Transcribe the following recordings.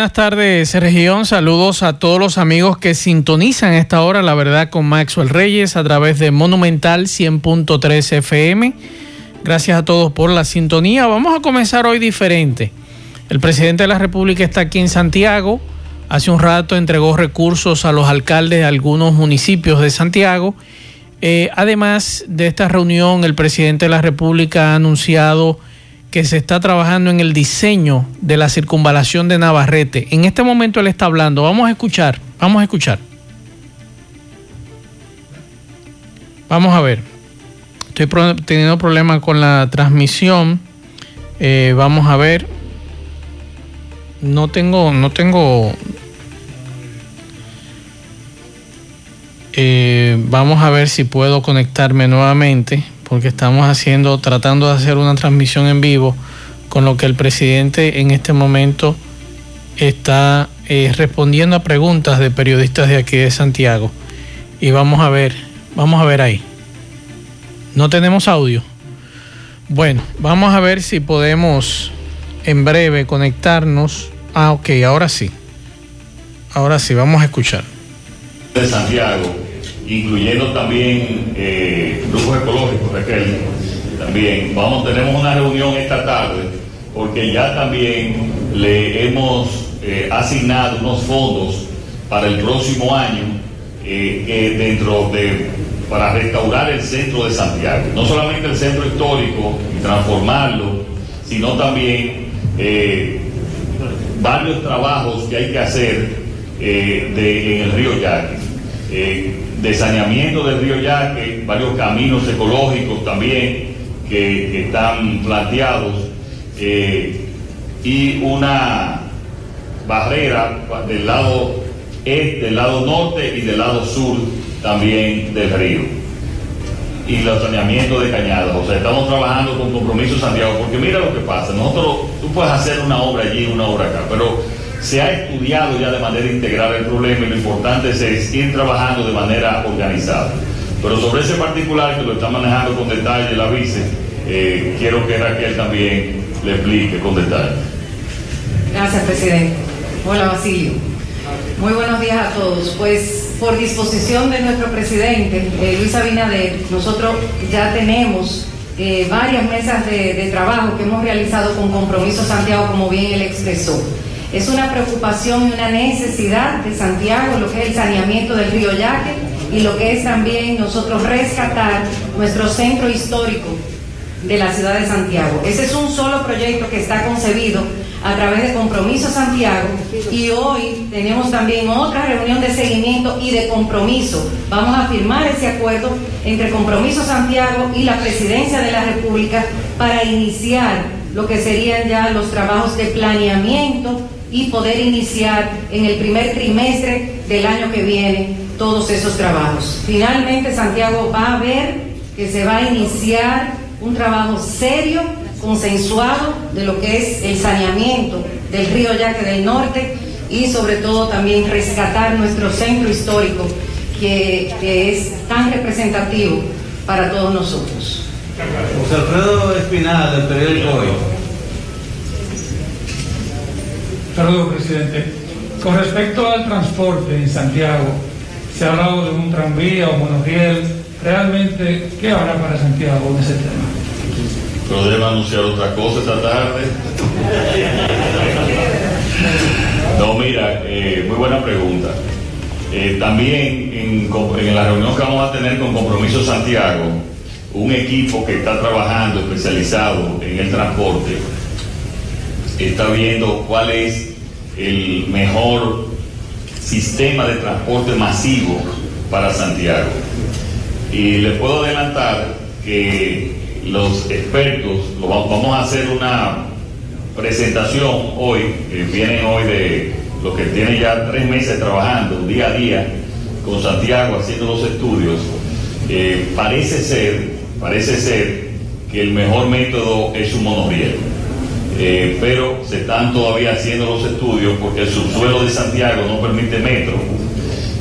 Buenas tardes, región. Saludos a todos los amigos que sintonizan esta hora, la verdad, con Maxwell Reyes a través de Monumental 100.3 FM. Gracias a todos por la sintonía. Vamos a comenzar hoy diferente. El presidente de la República está aquí en Santiago. Hace un rato entregó recursos a los alcaldes de algunos municipios de Santiago. Eh, además de esta reunión, el presidente de la República ha anunciado que se está trabajando en el diseño de la circunvalación de Navarrete. En este momento él está hablando. Vamos a escuchar, vamos a escuchar. Vamos a ver. Estoy teniendo problemas con la transmisión. Eh, vamos a ver. No tengo, no tengo. Eh, vamos a ver si puedo conectarme nuevamente porque estamos haciendo, tratando de hacer una transmisión en vivo, con lo que el presidente en este momento está eh, respondiendo a preguntas de periodistas de aquí de Santiago. Y vamos a ver, vamos a ver ahí. No tenemos audio. Bueno, vamos a ver si podemos en breve conectarnos. Ah, ok, ahora sí. Ahora sí, vamos a escuchar. De Santiago incluyendo también eh, grupos ecológicos, Raquel, también. Vamos, tenemos una reunión esta tarde porque ya también le hemos eh, asignado unos fondos para el próximo año eh, dentro de para restaurar el centro de Santiago, no solamente el centro histórico y transformarlo, sino también varios trabajos que hay que hacer en el río Yaque de saneamiento del río Yaque, varios caminos ecológicos también que, están planteados eh, y una barrera del lado este, del lado norte y del lado sur también del río y los saneamientos de cañadas. O sea, estamos trabajando con compromiso Santiago, porque mira lo que pasa, nosotros, tú puedes hacer una obra allí, una obra acá, pero se ha estudiado ya de manera integral el problema y lo importante es, ir trabajando de manera organizada. Pero sobre ese particular que lo está manejando con detalle la vice, eh, quiero que Raquel también le explique con detalle. Gracias, presidente. Hola, Basilio. Muy buenos días a todos. Pues por disposición de nuestro presidente, eh, Luis Abinader, nosotros ya tenemos eh, varias mesas de, de trabajo que hemos realizado con Compromiso Santiago, como bien él expresó. Es una preocupación y una necesidad de Santiago lo que es el saneamiento del río Yaque y lo que es también nosotros rescatar nuestro centro histórico de la ciudad de Santiago. Ese es un solo proyecto que está concebido a través de Compromiso Santiago y hoy tenemos también otra reunión de seguimiento y de compromiso. Vamos a firmar ese acuerdo entre Compromiso Santiago y la Presidencia de la República para iniciar lo que serían ya los trabajos de planeamiento y poder iniciar en el primer trimestre del año que viene todos esos trabajos. Finalmente Santiago va a ver que se va a iniciar un trabajo serio, consensuado de lo que es el saneamiento del río Yaque del Norte y sobre todo también rescatar nuestro centro histórico que, es tan representativo para todos nosotros. José Alfredo Espinal, del periódico Hoy. Saludos, presidente. Con respecto al transporte en Santiago, se ha hablado de un tranvía o monorriel. ¿Realmente qué habrá para Santiago en ese tema? Pero debe anunciar otra cosa esta tarde. No, mira, eh, muy buena pregunta. Eh, también en, en, la reunión que vamos a tener con Compromiso Santiago, un equipo que está trabajando especializado en el transporte está viendo cuál es el mejor sistema de transporte masivo para Santiago. Y les puedo adelantar que los expertos, vamos a hacer una presentación hoy, que vienen hoy de los que tienen ya tres meses trabajando día a día con Santiago haciendo los estudios, eh, parece ser, parece ser que el mejor método es un monorriel. Eh, pero se están todavía haciendo los estudios porque el subsuelo de Santiago no permite metro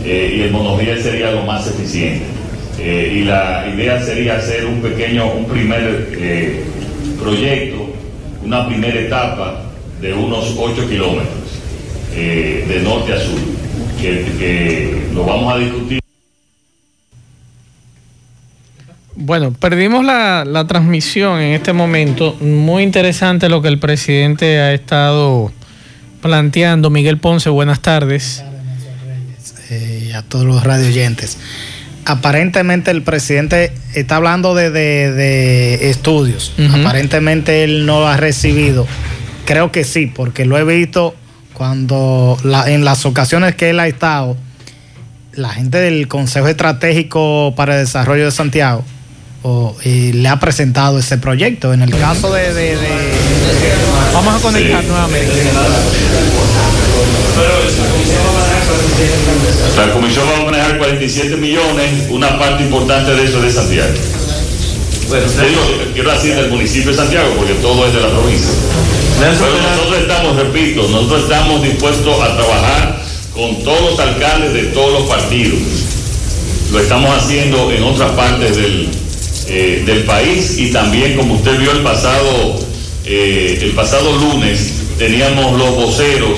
eh, y el monorriel sería lo más eficiente. y la idea sería hacer un pequeño, un primer proyecto, una primera etapa de unos 8 kilómetros de norte a sur, que lo vamos a discutir. Bueno, perdimos la, transmisión en este momento. Muy interesante lo que el presidente ha estado planteando. Miguel Ponce, buenas tardes. Eh, a todos los radioyentes. Aparentemente el presidente está hablando de, estudios. Aparentemente él no ha recibido. Creo que sí, porque lo he visto cuando en las ocasiones que él ha estado, la gente del Consejo Estratégico para el Desarrollo de Santiago o, le ha presentado ese proyecto. En el caso de... Vamos a conectar nuevamente. La comisión va a manejar 47 millones, una parte importante de eso es de Santiago. Bueno, quiero decir del municipio de Santiago, porque todo es de la provincia. Pero nosotros estamos, repito, nosotros estamos dispuestos a trabajar con todos los alcaldes de todos los partidos. Lo estamos haciendo en otras partes del, eh, del país y también como usted vio el pasado, eh, el pasado lunes teníamos los voceros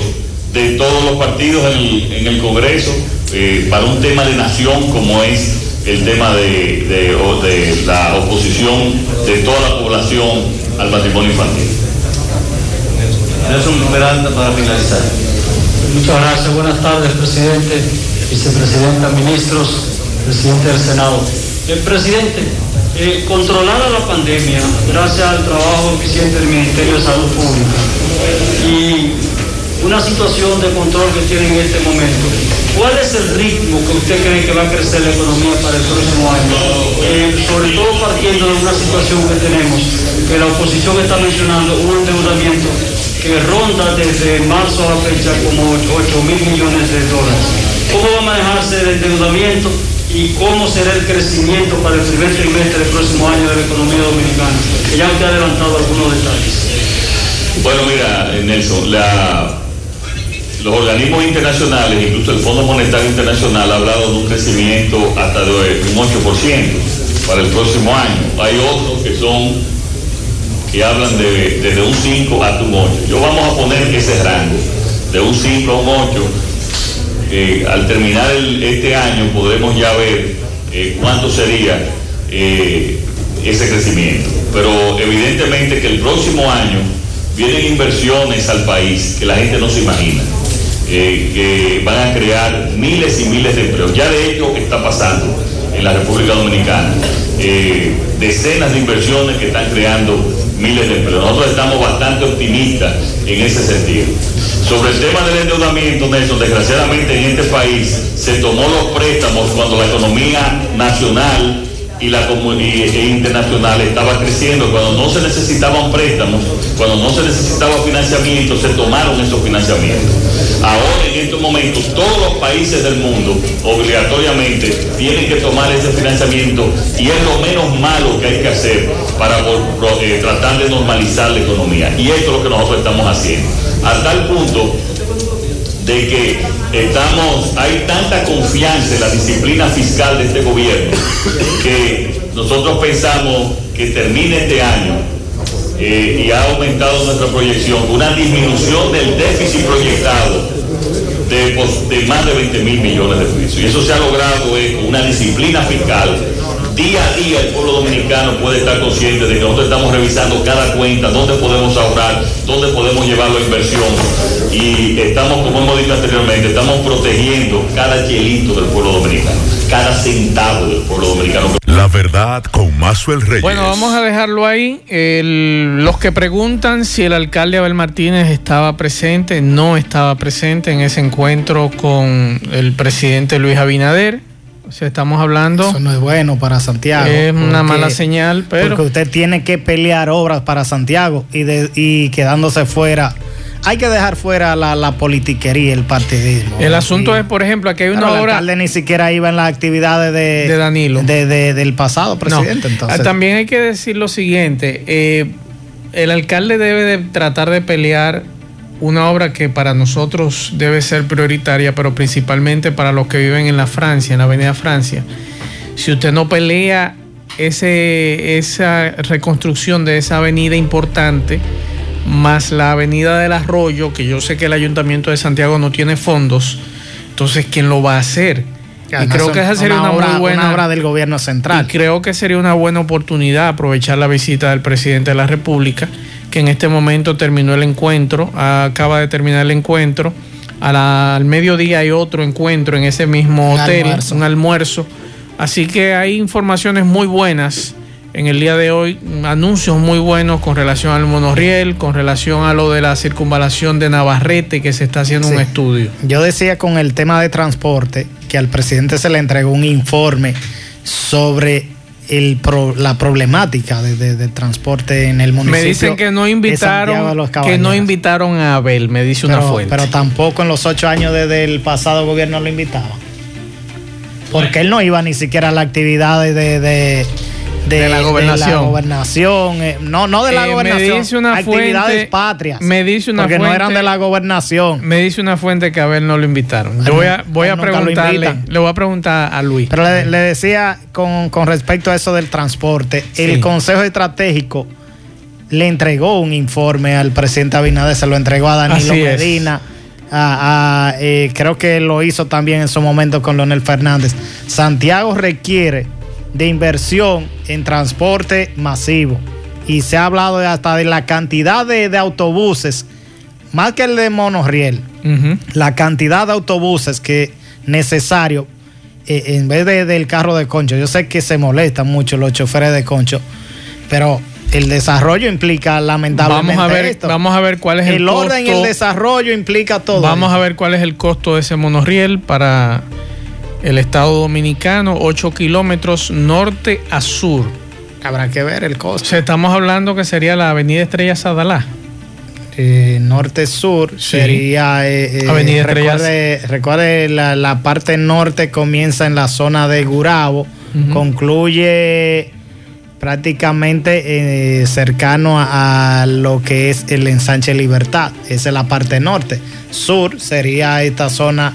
de todos los partidos en el, Congreso eh, para un tema de nación como es el tema de, de, la oposición de toda la población al matrimonio infantil. Nelson Miranda para finalizar. Muchas gracias, buenas tardes, presidente, vicepresidenta, ministros, presidente del Senado. El presidente, eh, controlada la pandemia gracias al trabajo eficiente del Ministerio de Salud Pública y una situación de control que tiene en este momento. ¿Cuál es el ritmo que usted cree que va a crecer la economía para el próximo año? Eh, sobre todo partiendo de una situación que tenemos, que la oposición está mencionando un endeudamiento que ronda desde marzo a la fecha como 8 mil millones de dólares. ¿Cómo va a manejarse el endeudamiento? Y cómo será el crecimiento para el primer trimestre del próximo año de la economía dominicana, que ya usted ha adelantado algunos detalles. Bueno, mira, Nelson, los organismos internacionales, incluso el Fondo Monetario Internacional, ha hablado de un crecimiento hasta de un 8% para el próximo año. Hay otros que son, que hablan de desde un 5 hasta un 8. Yo vamos a poner ese rango, de un 5 a un 8 al terminar este año podremos ya ver eh, cuánto sería eh, ese crecimiento. Pero evidentemente que el próximo año vienen inversiones al país que la gente no se imagina, eh, que van a crear miles y miles de empleos. Ya de hecho está pasando en la República Dominicana. decenas de inversiones que están creando miles de empleos. Nosotros estamos bastante optimistas en ese sentido. Sobre el tema del endeudamiento, Nelson, desgraciadamente en este país se tomó los préstamos cuando la economía nacional y la e internacional estaba creciendo, cuando no se necesitaban préstamos, cuando no se necesitaba financiamiento, se tomaron esos financiamientos. Ahora en estos momentos todos los países del mundo obligatoriamente tienen que tomar ese financiamiento y es lo menos malo que hay que hacer para eh, tratar de normalizar la economía. Y esto es lo que nosotros estamos haciendo. A tal punto de que estamos, hay tanta confianza en la disciplina fiscal de este gobierno que nosotros pensamos que termine este año eh, y ha aumentado nuestra proyección, una disminución del déficit proyectado de, de más de 20 mil millones de pesos. Y eso se ha logrado eh, una disciplina fiscal día a día el pueblo dominicano puede estar consciente de que nosotros estamos revisando cada cuenta, dónde podemos ahorrar, dónde podemos llevarlo a inversión. Y estamos, como hemos dicho anteriormente, estamos protegiendo cada chelito del pueblo dominicano, cada centavo del pueblo dominicano. La verdad con el Reyes. Bueno, vamos a dejarlo ahí. los que preguntan si el alcalde Abel Martínez estaba presente, no estaba presente en ese encuentro con el presidente Luis Abinader estamos hablando. Eso no es bueno para Santiago. Es una mala señal, pero. Porque usted tiene que pelear obras para Santiago y, de, y quedándose fuera hay que dejar fuera la, la politiquería, el partidismo. El asunto es, por ejemplo, aquí hay una Pero obra. El alcalde ni siquiera iba en las actividades de, De Danilo. de- de- del pasado presidente. No. Entonces, Ah, También hay que decir lo siguiente, eh, el alcalde debe de tratar de pelear una obra que para nosotros debe ser prioritaria, pero principalmente para los que viven en la Francia, en la Avenida Francia. Si usted no pelea ese, esa reconstrucción de esa avenida importante, más la avenida del Arroyo, que yo sé que el Ayuntamiento de Santiago no tiene fondos, entonces ¿quién lo va a hacer? Y creo que esa sería una, obra, muy buena una obra del gobierno central. y creo que sería una buena oportunidad aprovechar la visita del presidente de la República, que en este momento terminó el encuentro, acaba de terminar el encuentro. A la- al mediodía hay otro encuentro en ese mismo Un hotel, almuerzo. un almuerzo. Así que hay informaciones muy buenas en el día de hoy, anuncios muy buenos con relación al monorriel, con relación a lo de la circunvalación de Navarrete, que se está haciendo un estudio. Yo decía con el tema de transporte que al presidente se le entregó un informe sobre el pro- la problemática de, transporte en el municipio. Me dicen que no invitaron, que no invitaron a Abel, me dice una fuente. pero tampoco en los ocho años desde el pasado gobierno lo invitaban. Porque él no iba ni siquiera a las actividades de, de, De la gobernación. gobernación, eh, no, no de la Eh, me gobernación. dice una actividades fuente- patrias. me dice una porque no eran de la gobernación. Me dice una fuente que a Abel no lo invitaron. Yo voy a, voy a preguntarle, le voy a preguntar a Luis. Pero le, le decía con, con respecto a eso del transporte, Sí. el Consejo Estratégico le entregó un informe al presidente Abinader, se lo entregó a Danilo Así es. Medina. a- a, eh, creo que lo hizo también en su momento con Leonel Fernández. Santiago requiere de inversión en transporte masivo. Y se ha hablado hasta de la cantidad de, de autobuses, más que el de monorriel la cantidad de autobuses que necesario eh, en vez de, del carro de concho. Yo sé que se molestan mucho los choferes de concho, pero el desarrollo implica lamentablemente Vamos a ver, esto. vamos a ver cuál es el, el orden y el costo. desarrollo implica todo. Vamos esto. a ver cuál es el costo de ese monorriel para el Estado Dominicano, 8 kilómetros norte a sur. Habrá que ver el O costo. sea, estamos hablando que sería la Avenida Estrella Sadalá. Eh, norte-sur Sí. sería. eh, eh, Avenida Estrellas. recuerde, recuerde la, la parte norte comienza en la zona de Gurabo, concluye prácticamente eh, cercano a, a lo que es el ensanche Libertad. Esa es la parte norte. Sur sería esta zona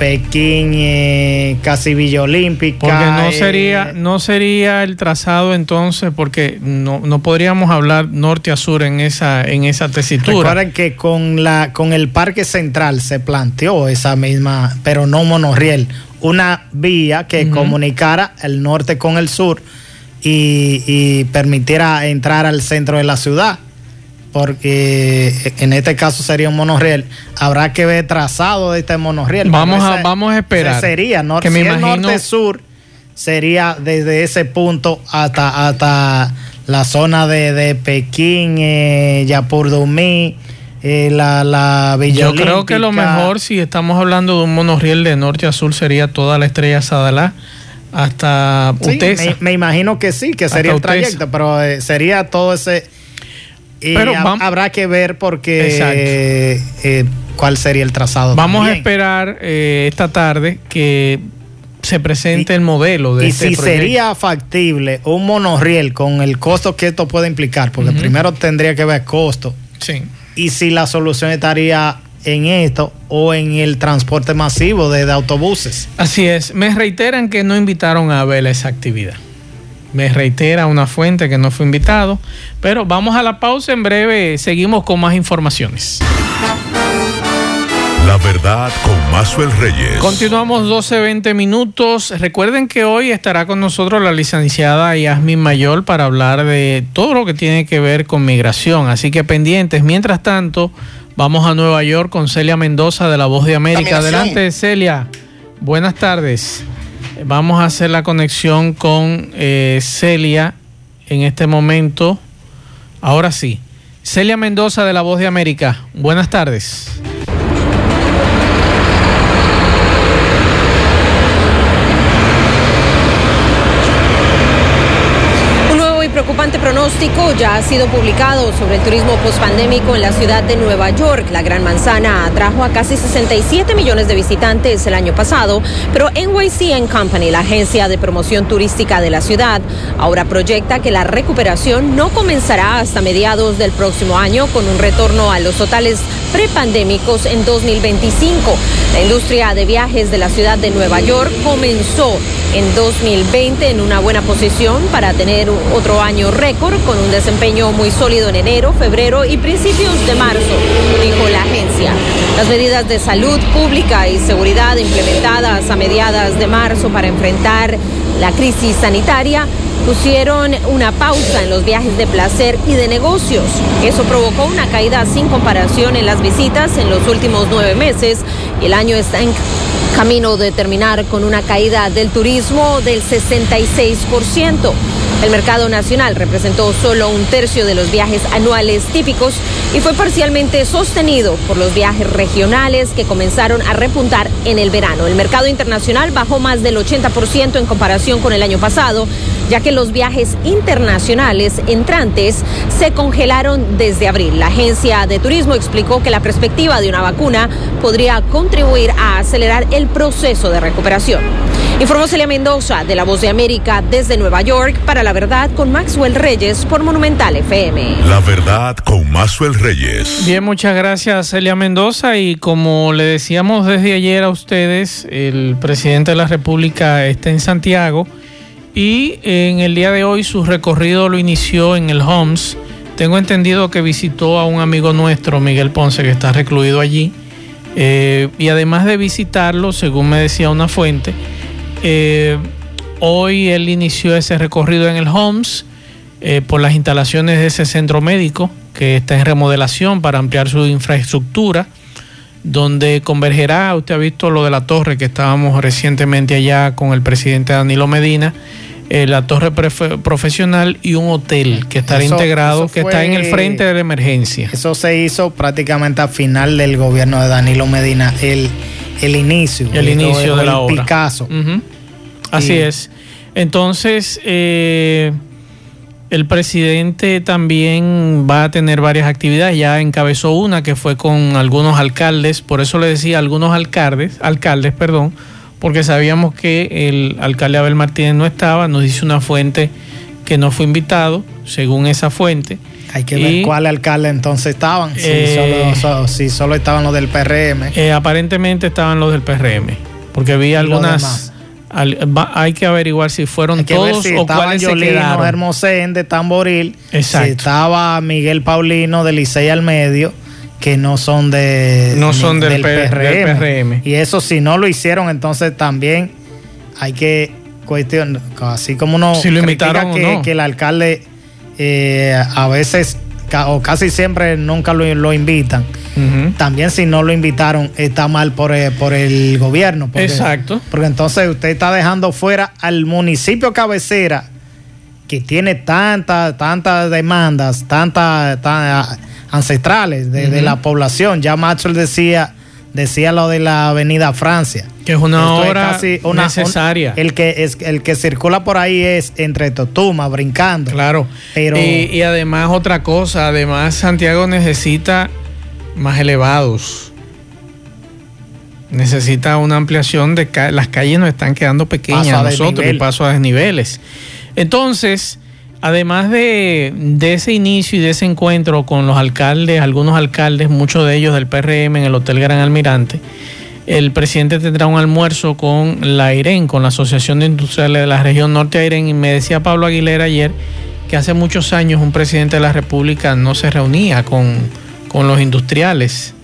Pekín, eh, casi Villa Olímpica. Porque no eh, sería, no sería el trazado entonces, porque no, no podríamos hablar norte a sur en esa, en esa tesitura. Recuerden que con la con el Parque Central se planteó esa misma, pero no monorriel, una vía que comunicara el norte con el sur y, y permitiera entrar al centro de la ciudad. Porque en este caso sería un monorriel. Habrá que ver trazado de este monorriel. Vamos a- vamos a esperar. sería, ¿no? Que me si es imagino- norte-sur, sería desde ese punto hasta, hasta la zona de, de Pekín, eh, Yapur Dumí, eh, la, la Villa Yo creo que lo mejor, si estamos hablando de un monorriel de norte a sur, sería toda la estrella Sadalá hasta Sí, me, me imagino que sí, que sería el trayecto, pero eh, sería todo ese. Y Pero habrá que ver porque eh, eh, cuál sería el trazado. Vamos a esperar eh, esta tarde que se presente Y- el modelo de Y este si proyecto. sería factible un monorriel con el costo que esto puede implicar, porque primero tendría que ver costo, Sí. y si la solución estaría en esto o en el transporte masivo de, de autobuses. Así es. Me reiteran que no invitaron a Abel a esa actividad. Me reitera una fuente que no fue invitado. Pero vamos a la pausa. En breve seguimos con más informaciones. La verdad con Mazuel Reyes. Continuamos 12-20 minutos. Recuerden que hoy estará con nosotros la licenciada Yasmin Mayor para hablar de todo lo que tiene que ver con migración. Así que pendientes. Mientras tanto, vamos a Nueva York con Celia Mendoza de La Voz de América. Adelante, Celia. Buenas tardes. Vamos a hacer la conexión con eh, Celia en este momento. Ahora sí. Celia Mendoza de La Voz de América. Buenas tardes. Un nuevo y preocupante pronóstico ya ha sido publicado sobre el turismo pospandémico en la ciudad de Nueva York. La Gran Manzana atrajo a casi 67 millones de visitantes el año pasado, pero NYC Company, la agencia de promoción turística de la ciudad, ahora proyecta que la recuperación no comenzará hasta mediados del próximo año con un retorno a los totales prepandémicos en 2025. La industria de viajes de la ciudad de Nueva York comenzó en 2020 en una buena posición para tener otro año récord con un desempeño muy sólido en enero, febrero y principios de marzo, dijo la agencia. Las medidas de salud pública y seguridad implementadas a mediadas de marzo para enfrentar la crisis sanitaria pusieron una pausa en los viajes de placer y de negocios. Eso provocó una caída sin comparación en las visitas en los últimos nueve meses y el año está en camino de terminar con una caída del turismo del 66%. El mercado nacional representó solo un tercio de los viajes anuales típicos y fue parcialmente sostenido por los viajes regionales que comenzaron a repuntar en el verano. El mercado internacional bajó más del 80% en comparación con el año pasado, ya que los viajes internacionales entrantes se congelaron desde abril. La agencia de turismo explicó que la perspectiva de una vacuna podría contribuir a acelerar el proceso de recuperación. Informó Celia Mendoza de La Voz de América desde Nueva York para La Verdad con Maxwell Reyes por Monumental FM. La Verdad con Maxwell Reyes. Bien, muchas gracias Celia Mendoza y como le decíamos desde ayer a ustedes, el presidente de la República está en Santiago y en el día de hoy su recorrido lo inició en el Homs. Tengo entendido que visitó a un amigo nuestro, Miguel Ponce, que está recluido allí. Eh, y además de visitarlo, según me decía una fuente, eh, hoy él inició ese recorrido en el Homs eh, por las instalaciones de ese centro médico que está en remodelación para ampliar su infraestructura, donde convergerá, usted ha visto lo de la torre que estábamos recientemente allá con el presidente Danilo Medina, eh, la torre profesional y un hotel que estará integrado, que está en el frente de la emergencia. Eso se hizo prácticamente al final del gobierno de Danilo Medina, el el inicio. El inicio de la obra. Picasso. Así es. Entonces, eh, el presidente también va a tener varias actividades. Ya encabezó una que fue con algunos alcaldes. Por eso le decía algunos alcaldes, alcaldes, perdón, porque sabíamos que el alcalde Abel Martínez no estaba. Nos dice una fuente que no fue invitado, según esa fuente. Hay que ver cuál alcalde entonces estaban, si, eh, solo, estaban los del PRM. Eh, aparentemente estaban los del PRM, porque vi algunas... hay que averiguar si fueron todos o cuáles se quedaron. Hermosén de Tamboril, Exacto. si estaba Miguel Paulino de Licey al medio, que no son de no son del, PRM. Y eso si no lo hicieron, entonces también hay que cuestionar, así como uno si lo que, que el alcalde eh, a veces o casi siempre nunca lo, invitan. También si no lo invitaron está mal por, eh, por el gobierno. Exacto. Porque entonces usted está dejando fuera al municipio cabecera que tiene tantas, tantas demandas, tantas ancestrales de, la población. Ya Maxwell decía decía lo de la Avenida Francia. Que es una obra necesaria. el, que es, el que circula por ahí es entre Totuma, brincando. Claro. Pero, y, además otra cosa, además Santiago necesita más elevados. Necesita una ampliación de las calles nos están quedando pequeñas nosotros y paso a desniveles. Entonces, Además de, ese inicio y de ese encuentro con los alcaldes, algunos alcaldes, muchos de ellos del PRM en el Hotel Gran Almirante, el presidente tendrá un almuerzo con la AIREN, con la Asociación de Industriales de la Región Norte AIREN, y me decía Pablo Aguilera ayer que hace muchos años un presidente de la República no se reunía con, con los industriales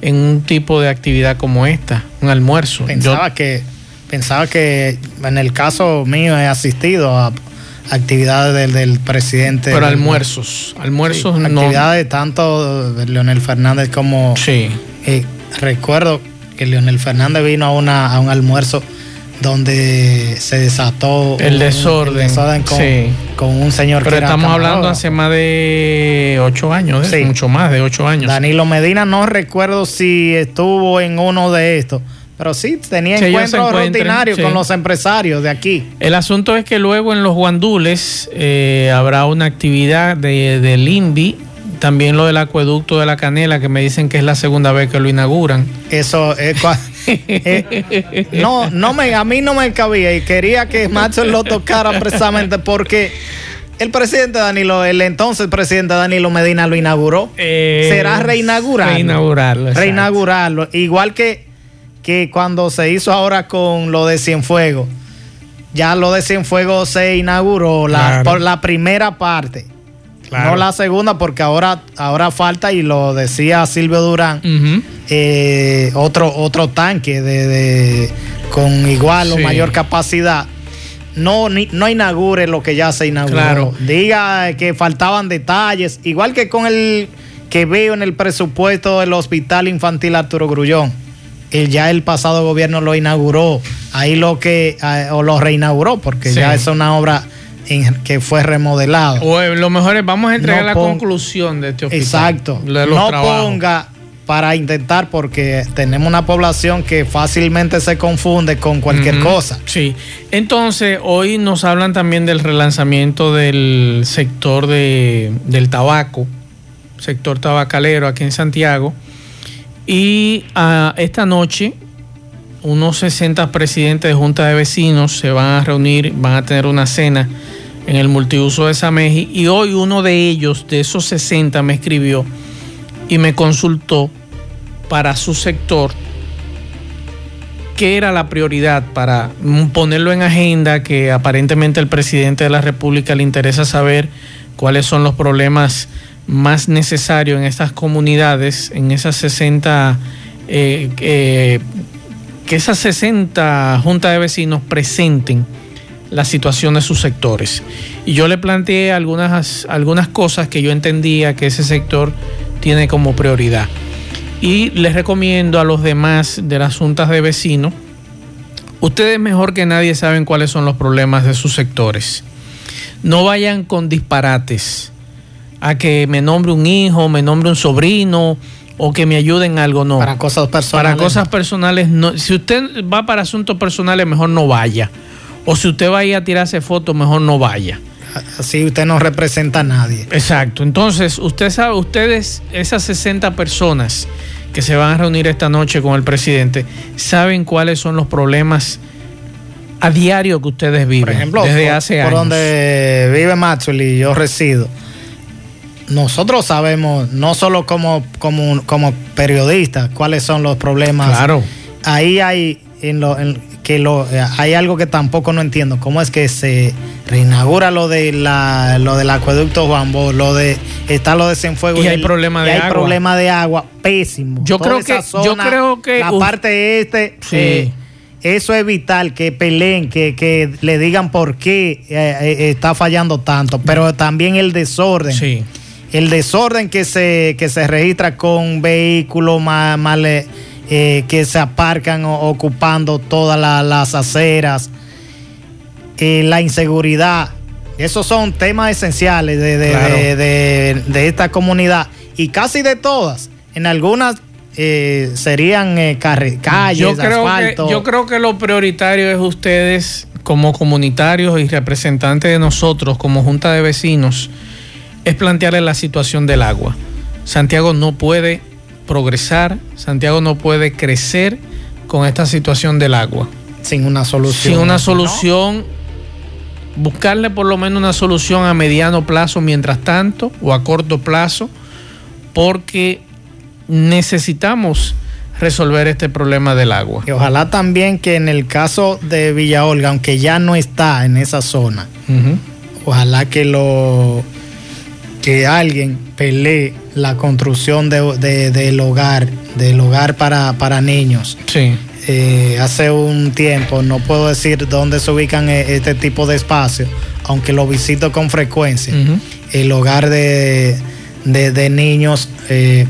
en un tipo de actividad como esta, un almuerzo. Pensaba que pensaba que en el caso mío he asistido a actividades del, presidente. Pero almuerzos, almuerzos no. Actividades tanto de Leonel Fernández como. Sí. Eh, recuerdo que Leonel Fernández vino a, una, a un almuerzo donde se desató el desorden, con, un señor Pero estamos hablando hace más de ocho años, ¿eh? mucho más de ocho años. Danilo Medina no recuerdo si estuvo en uno de estos, Pero sí, tenía encuentros rutinarios sí. con los empresarios de aquí. El asunto es que luego en los guandules eh, habrá una actividad de, del INVI, también lo del acueducto de la Canela, que me dicen que es la segunda vez que lo inauguran. Eso es eh, no, no me, a mí no me cabía y quería que Macho lo tocara precisamente porque el presidente Danilo, el entonces presidente Danilo Medina lo inauguró. Eh, Será reinaugurarlo. reinaugurarlo. Reinaugurarlo. Igual que, que cuando se hizo ahora con lo de Cienfuegos. Ya lo de Cienfuegos se inauguró la, Claro. por la primera parte. Claro. No la segunda, porque ahora, ahora falta, y lo decía Silvio Durán, eh, otro, otro tanque de, de- con igual o mayor capacidad. No, ni- no inaugure lo que ya se inauguró. Claro. Diga que faltaban detalles, igual que con el que veo en el presupuesto del Hospital Infantil Arturo Grullón. El, ya el pasado gobierno lo inauguró, ahí lo que, o lo reinauguró, porque Sí. ya es una obra en- que fue remodelada. O, eh, lo mejor es, vamos a entregar No la conclusión de este hospital. Exacto. no trabajos. ponga para intentar, porque tenemos una población que fácilmente se confunde con cualquier cosa. Sí. Entonces, hoy nos hablan también del relanzamiento del sector de, del tabaco, sector tabacalero aquí en Santiago. Y ah, esta noche, unos 60 presidentes de junta de vecinos se van a reunir, van a tener una cena en el multiuso de Sameji. Y hoy uno de ellos, de esos 60, me escribió y me consultó para su sector qué era la prioridad para ponerlo en agenda, que aparentemente al presidente de la República le interesa saber cuáles son los problemas más necesarios en estas comunidades, en esas 60, eh, eh, que esas 60 juntas de vecinos presenten la situación de sus sectores. Y yo le planteé algunas, algunas cosas que yo entendía que ese sector tiene como prioridad. Y les recomiendo a los demás de las juntas de vecinos, ustedes mejor que nadie saben cuáles son los problemas de sus sectores. No vayan con disparates a que me nombre un hijo, me nombre un sobrino o que me ayuden en algo, no. Para cosas personales. Para cosas personales, no. Si usted va para asuntos personales, mejor no vaya. O si usted va a ir a tirarse fotos, mejor no vaya. Así usted no representa a nadie. Exacto. Entonces, usted sabe, ustedes, esas 60 personas que se van a reunir esta noche con el presidente, saben cuáles son los problemas a diario que ustedes viven Por ejemplo, desde por, hace por años. donde vive Maxwell y yo resido, nosotros sabemos, no solo como, como, como periodistas, cuáles son los problemas. Claro. Ahí hay, en lo, en- que lo, eh, hay algo que tampoco no entiendo. ¿Cómo es que se reinaugura lo de la, lo del acueducto Juan Bosch, lo de está lo de Cienfuegos Y hay problema y de hay agua. problema de agua pésimo. Yo Toda creo que- yo creo que la parte este Sí. eh, eso es vital, que peleen, que, que le digan por qué eh, eh, está fallando tanto, pero también el desorden. Sí. El desorden que se, que se registra con vehículos ma- mal, eh, que se aparcan ocupando todas la- las aceras, eh, la inseguridad. Esos son temas esenciales de, de- Claro. de- esta comunidad y casi de todas. En algunas eh, serían eh, calles, yo creo, que, yo creo que lo prioritario es ustedes como comunitarios y representantes de nosotros como junta de vecinos, es plantearle la situación del agua. Santiago no puede progresar, Santiago no puede crecer con esta situación del agua. sin una solución. Sin una ¿no? solución, buscarle por lo menos una solución a mediano plazo mientras tanto o a corto plazo, porque necesitamos resolver este problema del agua. Y ojalá también que en el caso de Villa Olga, aunque ya no está en esa zona, ojalá que lo que alguien pelee la construcción de- de- del hogar, del hogar para, para niños. Sí. Eh, hace un tiempo, no puedo decir dónde se ubican eh, este tipo de espacios, aunque lo visito con frecuencia. El hogar de, de- niños, eh,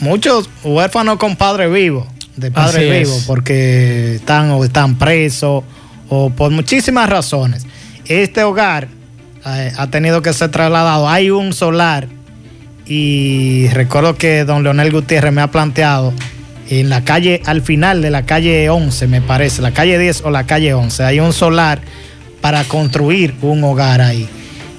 muchos huérfanos con padre vivo, de padre Así vivo, es. porque están o están presos o por muchísimas razones. Este hogar eh, ha tenido que ser trasladado. Hay un solar y recuerdo que don Leonel Gutiérrez me ha planteado en la calle, al final de la calle 11, me parece, la calle 10 o la calle 11, hay un solar para construir un hogar ahí.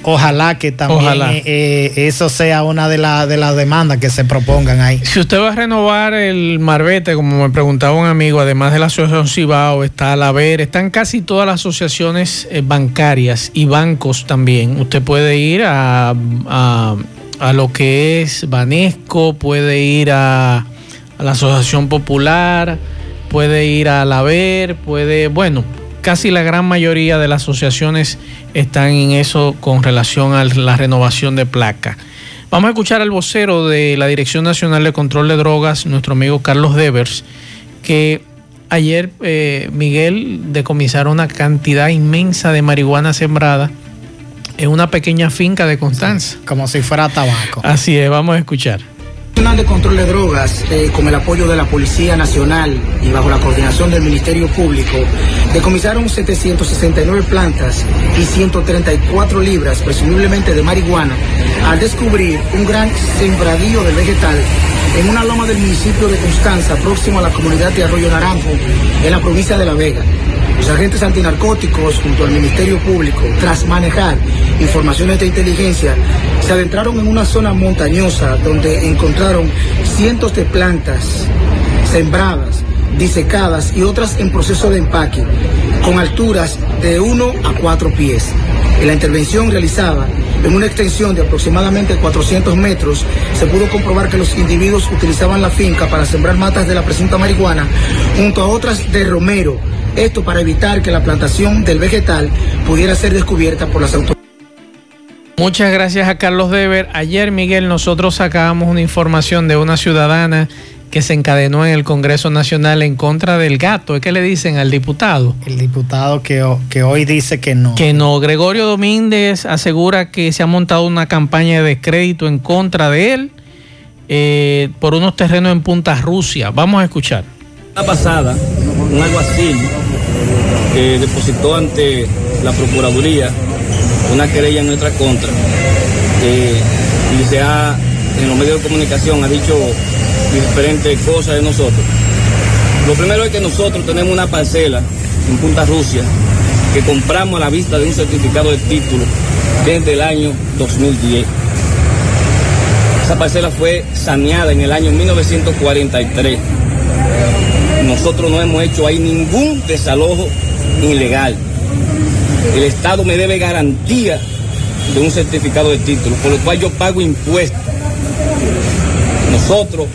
Ojalá que también eh, eh, eso sea una de, de las demandas que se propongan ahí. Si usted va a renovar el Marbete, como me preguntaba un amigo, además de la Asociación Cibao, está la Ver, están casi todas las asociaciones eh, bancarias y bancos también. Usted puede ir a, a, lo que es Banesco, puede ir a, a la Asociación Popular, puede ir a la Ver, puede, bueno, casi la gran mayoría de las asociaciones están en eso con relación a la renovación de placa. Vamos a escuchar al vocero de la Dirección Nacional de Control de Drogas, nuestro amigo Carlos Devers, que ayer eh, Miguel decomisaron una cantidad inmensa de marihuana sembrada en una pequeña finca de Constanza. Como si fuera tabaco. Así es, vamos a escuchar. Nacional de Control de Drogas, eh, con el apoyo de la Policía Nacional y bajo la coordinación del Ministerio Público, decomisaron 769 plantas y 134 libras, presumiblemente de marihuana, al descubrir un gran sembradío de vegetal en una loma del municipio de Constanza, próximo a la comunidad de Arroyo Naranjo, en la provincia de La Vega. Los agentes antinarcóticos, junto al Ministerio Público, tras manejar informaciones de inteligencia, se adentraron en una zona montañosa donde encontraron cientos de plantas sembradas, disecadas y otras en proceso de empaque, con alturas de 1 a 4 pies. En la intervención realizada en una extensión de aproximadamente 400 metros, se pudo comprobar que los individuos utilizaban la finca para sembrar matas de la presunta marihuana junto a otras de romero, esto para evitar que la plantación del vegetal pudiera ser descubierta por las autoridades. Muchas gracias a Carlos Dever. Ayer, Miguel, nosotros sacábamos una información de una ciudadana que se encadenó en el Congreso Nacional en contra del gato. ¿Qué le dicen al diputado? El diputado que, que hoy dice que no. Que no. Gregorio Domínguez asegura que se ha montado una campaña de descrédito en contra de él eh, por unos terrenos en Punta Rusia. Vamos a escuchar. La pasada, un alguacil eh, depositó ante la Procuraduría una querella en nuestra contra eh, y se ha, en los medios de comunicación, ha dicho diferentes cosas de nosotros. Lo primero es que nosotros tenemos una parcela en Punta Rusia que compramos a la vista de un certificado de título desde el año 2010. Esa parcela fue saneada en el año 1943. Nosotros no hemos hecho ahí ningún desalojo ilegal. El Estado me debe garantía de un certificado de título, por lo cual yo pago impuestos. Nosotros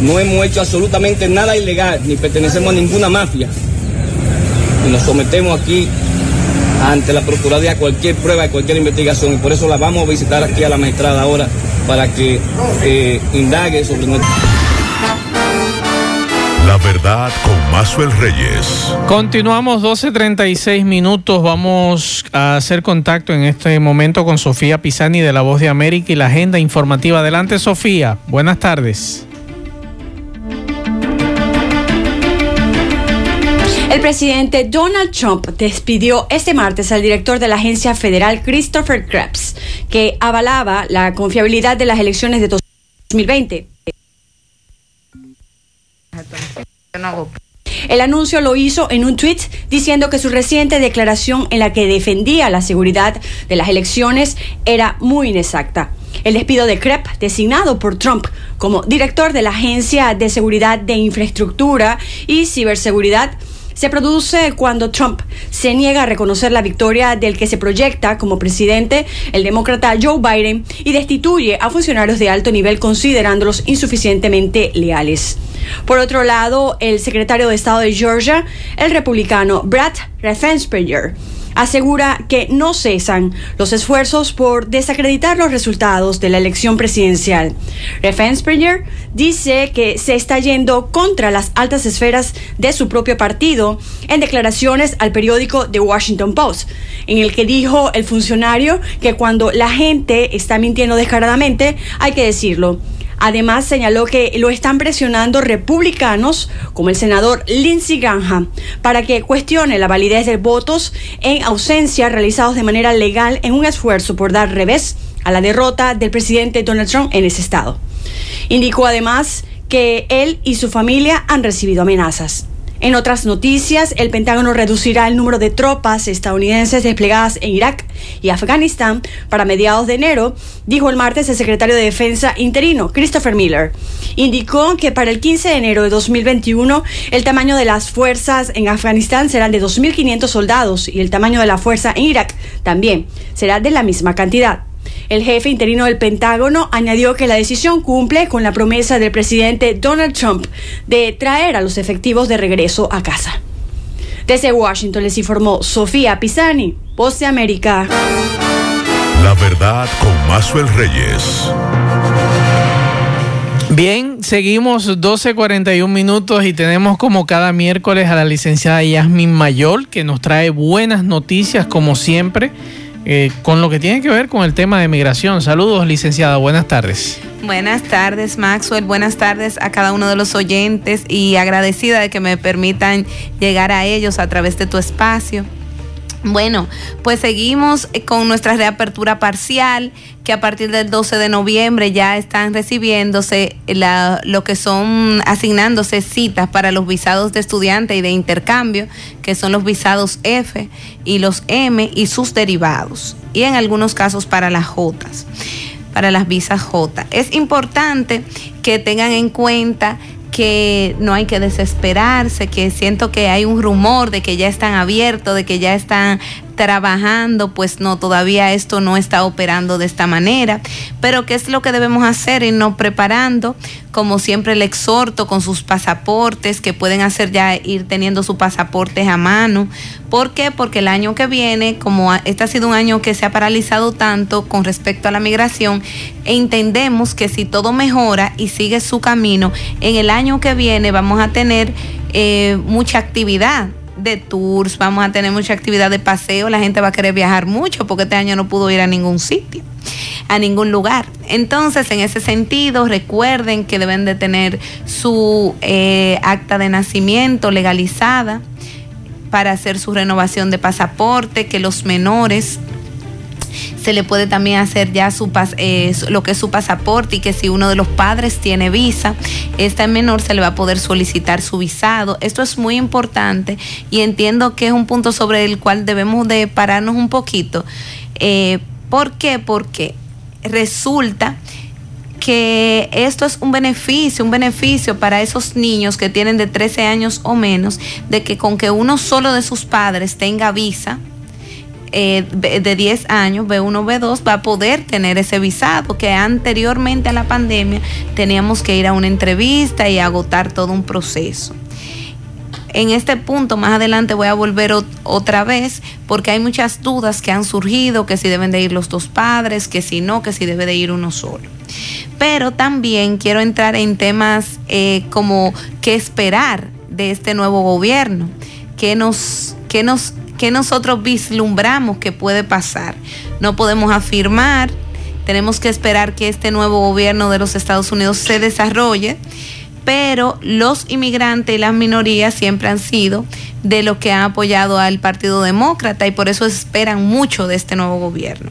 no hemos hecho absolutamente nada ilegal, ni pertenecemos a ninguna mafia. Y nos sometemos aquí ante la Procuraduría a cualquier prueba, a cualquier investigación. Y por eso la vamos a visitar aquí a la magistrada ahora para que eh, indague sobre nuestro... La verdad con Mazuel Reyes. Continuamos 12.36 minutos. Vamos a hacer contacto en este momento con Sofía Pisani de La Voz de América y la agenda informativa. Adelante, Sofía. Buenas tardes. El presidente Donald Trump despidió este martes al director de la agencia federal Christopher Krebs, que avalaba la confiabilidad de las elecciones de 2020. El anuncio lo hizo en un tweet diciendo que su reciente declaración en la que defendía la seguridad de las elecciones era muy inexacta. El despido de Krepp, designado por Trump como director de la Agencia de Seguridad de Infraestructura y Ciberseguridad, se produce cuando Trump se niega a reconocer la victoria del que se proyecta como presidente, el demócrata Joe Biden, y destituye a funcionarios de alto nivel considerándolos insuficientemente leales. Por otro lado, el secretario de Estado de Georgia, el republicano Brad Raffensperger, asegura que no cesan los esfuerzos por desacreditar los resultados de la elección presidencial. Raffensperger dice que se está yendo contra las altas esferas de su propio partido en declaraciones al periódico The Washington Post, en el que dijo el funcionario que cuando la gente está mintiendo descaradamente hay que decirlo. Además, señaló que lo están presionando republicanos como el senador Lindsey Graham para que cuestione la validez de votos en ausencia realizados de manera legal en un esfuerzo por dar revés a la derrota del presidente Donald Trump en ese estado. Indicó además que él y su familia han recibido amenazas. En otras noticias, el Pentágono reducirá el número de tropas estadounidenses desplegadas en Irak y Afganistán para mediados de enero, dijo el martes el secretario de Defensa interino, Christopher Miller. Indicó que para el 15 de enero de 2021 el tamaño de las fuerzas en Afganistán será de 2.500 soldados y el tamaño de la fuerza en Irak también será de la misma cantidad. El jefe interino del Pentágono añadió que la decisión cumple con la promesa del presidente Donald Trump de traer a los efectivos de regreso a casa. Desde Washington les informó Sofía Pisani, Voz de América. La verdad con Mazuel Reyes. Bien, seguimos 12.41 minutos y tenemos como cada miércoles a la licenciada Yasmin Mayor que nos trae buenas noticias como siempre eh, con lo que tiene que ver con el tema de migración. Saludos, licenciada, buenas tardes. Buenas tardes, Maxwell. Buenas tardes a cada uno de los oyentes y agradecida de que me permitan llegar a ellos a través de tu espacio. Bueno, pues seguimos eh, con nuestra reapertura parcial, que a partir del 12 de noviembre ya están recibiéndose la, lo que son asignándose citas para los visados de estudiante y de intercambio, que son los visados F y los M y sus derivados, y en algunos casos para las J, para las visas J. Es importante que tengan en cuenta que no hay que desesperarse, que siento que hay un rumor de que ya están abiertos, de que ya están trabajando, pues no, todavía esto no está operando de esta manera. Pero ¿qué es lo que debemos hacer? Irnos preparando, como siempre le exhorto con sus pasaportes, que pueden hacer ya ir teniendo sus pasaportes a mano. ¿Por qué? Porque el año que viene, como este ha sido un año que se ha paralizado tanto con respecto a la migración, entendemos que si todo mejora y sigue su camino, en el año que viene vamos a tener eh, mucha actividad de tours, vamos a tener mucha actividad de paseo, la gente va a querer viajar mucho porque este año no pudo ir a ningún sitio, a ningún lugar. Entonces, en ese sentido, recuerden que deben de tener su eh, acta de nacimiento legalizada para hacer su renovación de pasaporte, que los menores se le puede también hacer ya su eh, lo que es su pasaporte y que si uno de los padres tiene visa, este menor se le va a poder solicitar su visado. Esto es muy importante y entiendo que es un punto sobre el cual debemos de pararnos un poquito. Eh, ¿Por qué? Porque resulta que esto es un beneficio, un beneficio para esos niños que tienen de 13 años o menos, de que con que uno solo de sus padres tenga visa, eh, de 10 años, B1, B2, va a poder tener ese visado que anteriormente a la pandemia teníamos que ir a una entrevista y agotar todo un proceso. En este punto, más adelante voy a volver otra vez porque hay muchas dudas que han surgido, que si deben de ir los dos padres, que si no, que si debe de ir uno solo. Pero también quiero entrar en temas eh, como qué esperar de este nuevo gobierno, qué nos, qué nos ¿Qué nosotros vislumbramos que puede pasar? No podemos afirmar, tenemos que esperar que este nuevo gobierno de los Estados Unidos se desarrolle, pero los inmigrantes y las minorías siempre han sido de los que han apoyado al Partido Demócrata y por eso esperan mucho de este nuevo gobierno.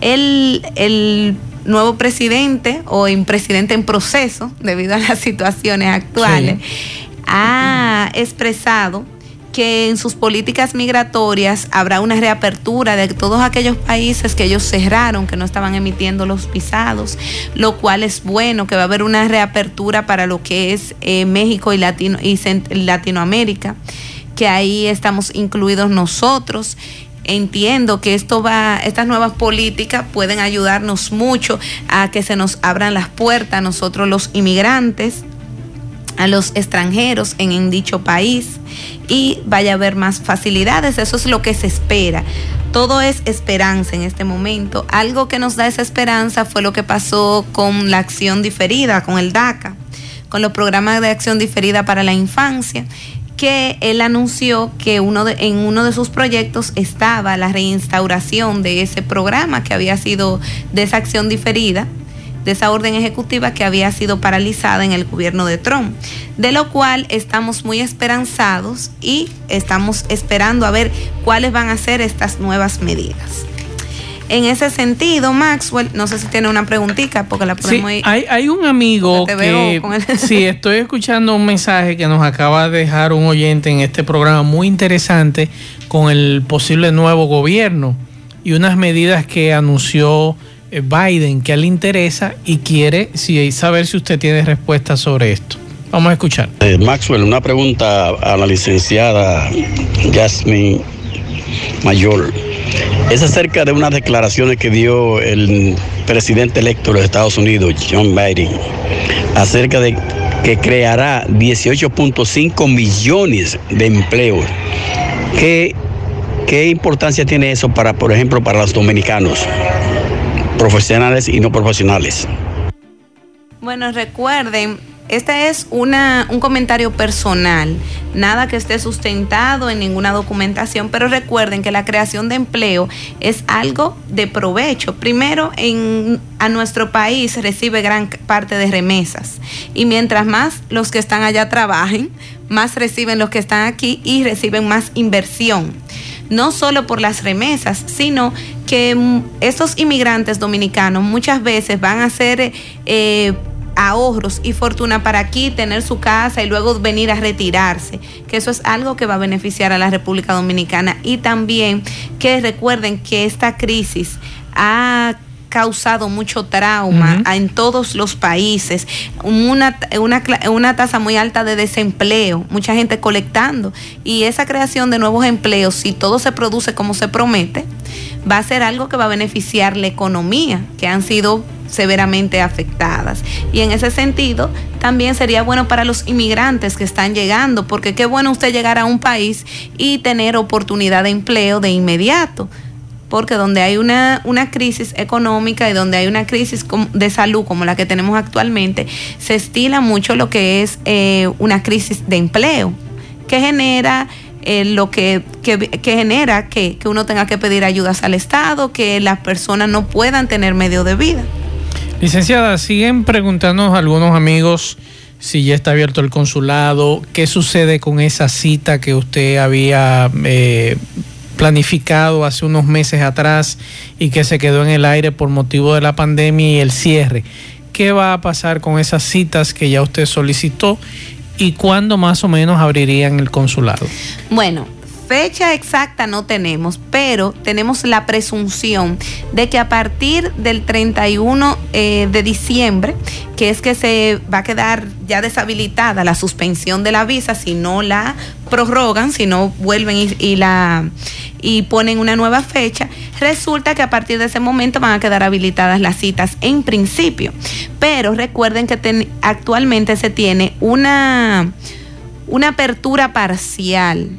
El, el nuevo presidente o presidente en proceso, debido a las situaciones actuales, ha expresado que en sus políticas migratorias habrá una reapertura de todos aquellos países que ellos cerraron, que no estaban emitiendo los visados, lo cual es bueno, que va a haber una reapertura para lo que es eh, México y, y Latinoamérica, que ahí estamos incluidos nosotros. Entiendo que esto va, estas nuevas políticas pueden ayudarnos mucho a que se nos abran las puertas a nosotros los inmigrantes a los extranjeros en, dicho país y vaya a haber más facilidades. Eso es lo que se espera. Todo es esperanza en este momento. Algo que nos da esa esperanza fue lo que pasó con la acción diferida, con el DACA, con los programas de acción diferida para la infancia que él anunció que uno en uno de sus proyectos estaba la reinstauración de ese programa que había sido de esa acción diferida de esa orden ejecutiva que había sido paralizada en el gobierno de Trump, de lo cual estamos muy esperanzados y estamos esperando a ver cuáles van a ser estas nuevas medidas. En ese sentido, Maxwell, no sé si tiene una preguntita porque la podemos sí, hay, hay un amigo que, sí, estoy escuchando un mensaje que nos acaba de dejar un oyente en este programa muy interesante con el posible nuevo gobierno y unas medidas que anunció Biden que le interesa y quiere saber si usted tiene respuesta sobre esto. Vamos a escuchar. Eh, Maxwell, una pregunta a la licenciada Jasmine Mayor. Es acerca de unas declaraciones que dio el presidente electo de los Estados Unidos, John Biden, acerca de que creará 18.5 millones de empleos. ¿Qué, ¿Qué importancia tiene eso para, por ejemplo, para los dominicanos, profesionales y no profesionales? Bueno, recuerden este es una, un comentario personal, nada que esté sustentado en ninguna documentación, pero recuerden que la creación de empleo es algo de provecho. Primero, en, a nuestro país recibe gran parte de remesas y mientras más los que están allá trabajen, más reciben los que están aquí y reciben más inversión no solo por las remesas, sino que mm, estos inmigrantes dominicanos muchas veces van a ser eh, ahorros y fortuna para aquí tener su casa y luego venir a retirarse, que eso es algo que va a beneficiar a la República Dominicana. Y también que recuerden que esta crisis ha causado mucho trauma en todos los países, una, una, una, tasa muy alta de desempleo, mucha gente colectando y esa creación de nuevos empleos, si todo se produce como se promete, va a ser algo que va a beneficiar la economía, que han sido severamente afectadas. Y en ese sentido, también sería bueno para los inmigrantes que están llegando, porque qué bueno usted llegar a un país y tener oportunidad de empleo de inmediato. Porque donde hay una, una crisis económica y donde hay una crisis de salud como la que tenemos actualmente, se estila mucho lo que es eh, una crisis de empleo, que genera eh, lo que, genera que, que, uno tenga que pedir ayudas al Estado, que las personas no puedan tener medio de vida. Licenciada, siguen preguntándonos algunos amigos si ya está abierto el consulado, qué sucede con esa cita que usted había eh, planificado hace unos meses atrás y que se quedó en el aire por motivo de la pandemia y el cierre. ¿Qué va a pasar con esas citas que ya usted solicitó y cuándo más o menos abrirían el consulado? Bueno, fecha exacta no tenemos, pero tenemos la presunción de que a partir del 31 eh, de diciembre, que es que se va a quedar ya deshabilitada la suspensión de la visa si no la prorrogan, si no vuelven y, la y ponen una nueva fecha, resulta que a partir de ese momento van a quedar habilitadas las citas en principio. Pero recuerden que actualmente se tiene una, una apertura parcial